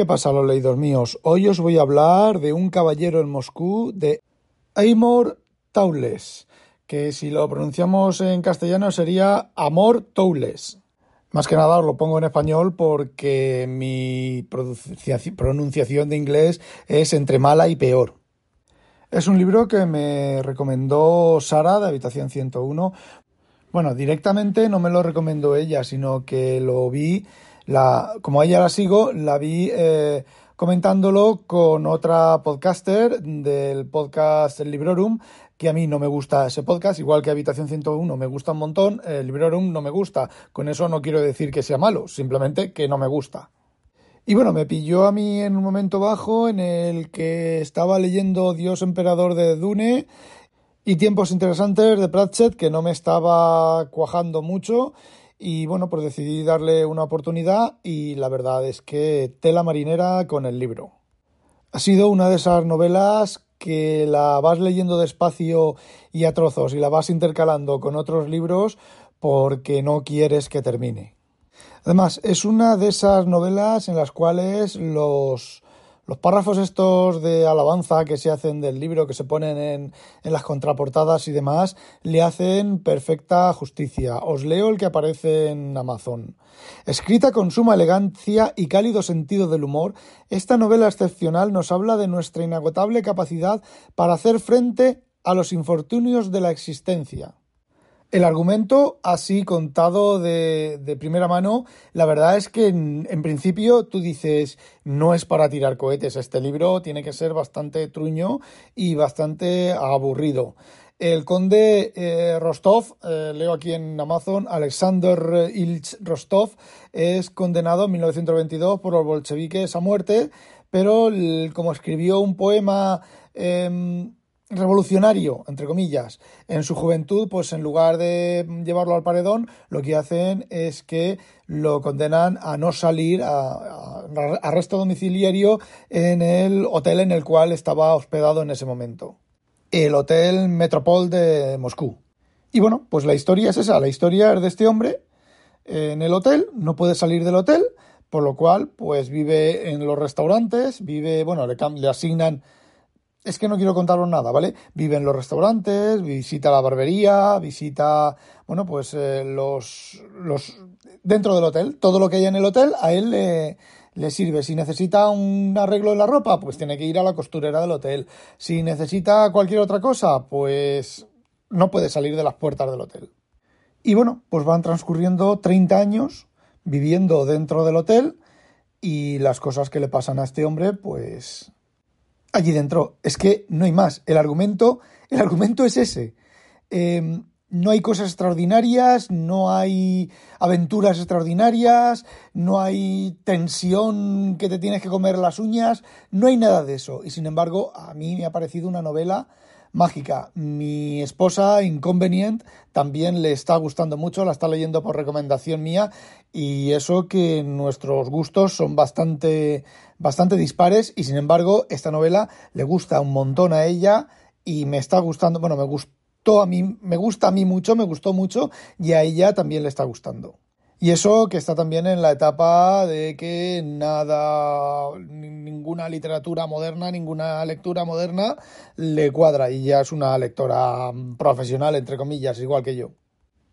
¿Qué pasa, los leídos míos? Hoy os voy a hablar de un caballero en Moscú de Amor Taules, que si lo pronunciamos en castellano sería Amor Taules. Más que nada os lo pongo en español porque mi pronunciación de inglés es entre mala y peor. Es un libro que me recomendó Sara de Habitación 101. Bueno, directamente no me lo recomendó ella, sino que lo vi, la, como ella la sigo, la vi eh, comentándolo con otra podcaster del podcast Librorum que a mí no me gusta ese podcast, igual que Habitación 101 me gusta un montón, el Librorum no me gusta. Con eso no quiero decir que sea malo, simplemente que no me gusta. Y bueno, me pilló a mí en un momento bajo en el que estaba leyendo Dios Emperador de Dune y Tiempos Interesantes de Pratchett, que no me estaba cuajando mucho. Y bueno, pues decidí darle una oportunidad y la verdad es que tela marinera con el libro. Ha sido una de esas novelas que la vas leyendo despacio y a trozos y la vas intercalando con otros libros porque no quieres que termine. Además, es una de esas novelas en las cuales los, los párrafos estos de alabanza que se hacen del libro, que se ponen en, las contraportadas y demás, le hacen perfecta justicia. Os leo el que aparece en Amazon. Escrita con suma elegancia y cálido sentido del humor, esta novela excepcional nos habla de nuestra inagotable capacidad para hacer frente a los infortunios de la existencia. El argumento, así contado de, de, primera mano, la verdad es que en, principio tú dices, no es para tirar cohetes, este libro tiene que ser bastante truño y bastante aburrido. El conde eh, Rostov, eh, leo aquí en Amazon, Alexander Ilch Rostov, es condenado en 1922 por los bolcheviques a muerte, pero como escribió un poema eh, revolucionario, entre comillas, en su juventud, pues en lugar de llevarlo al paredón, lo que hacen es que lo condenan a no salir a, arresto domiciliario en el hotel en el cual estaba hospedado en ese momento, el Hotel Metropol de Moscú. Y bueno, pues la historia es esa, la historia es de este hombre en el hotel, no puede salir del hotel, por lo cual, pues vive en los restaurantes, vive, bueno, le, le asignan es que no quiero contaros nada, ¿vale? Vive en los restaurantes, visita la barbería, visita, bueno, pues eh, los, los, dentro del hotel, todo lo que hay en el hotel a él le, le sirve. Si necesita un arreglo de la ropa, pues tiene que ir a la costurera del hotel. Si necesita cualquier otra cosa, pues no puede salir de las puertas del hotel. Y bueno, pues van transcurriendo 30 años viviendo dentro del hotel y las cosas que le pasan a este hombre, pues allí dentro. Es que no hay más. El argumento, el argumento es ese. Eh, no hay cosas extraordinarias, no hay aventuras extraordinarias, no hay tensión que te tienes que comer las uñas, no hay nada de eso. Y sin embargo, a mí me ha parecido una novela mágica. Mi esposa, Inconvenient, también le está gustando mucho, la está leyendo por recomendación mía y eso que nuestros gustos son bastante, bastante dispares y sin embargo esta novela le gusta un montón a ella y me está gustando, bueno, me gustó a mí, me gusta a mí mucho, me gustó mucho y a ella también le está gustando. Y eso que está también en la etapa de que nada, ninguna literatura moderna, ninguna lectura moderna le cuadra y ya es una lectora profesional, entre comillas, igual que yo.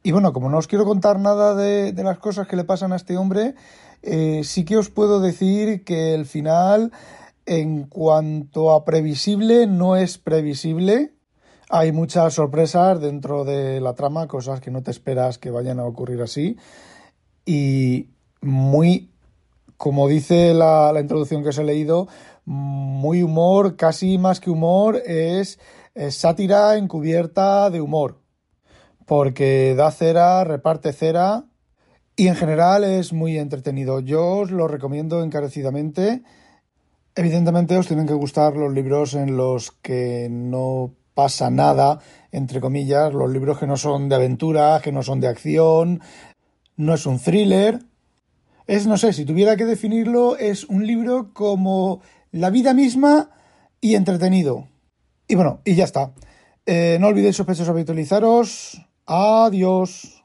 Y bueno, como no os quiero contar nada de, de las cosas que le pasan a este hombre, eh, sí que os puedo decir que el final, en cuanto a previsible, no es previsible. Hay muchas sorpresas dentro de la trama, cosas que no te esperas que vayan a ocurrir así y muy, como dice la, introducción que os he leído, muy humor, casi más que humor, es, es sátira encubierta de humor, porque da cera, reparte cera y en general es muy entretenido. Yo os lo recomiendo encarecidamente. Evidentemente os tienen que gustar los libros en los que no pasa nada, entre comillas, los libros que no son de aventura, que no son de acción, no es un thriller. Es, no sé, si tuviera que definirlo, es un libro como la vida misma y entretenido. Y bueno, y ya está. Eh, no olvidéis sospechosos habitualizaros. Adiós.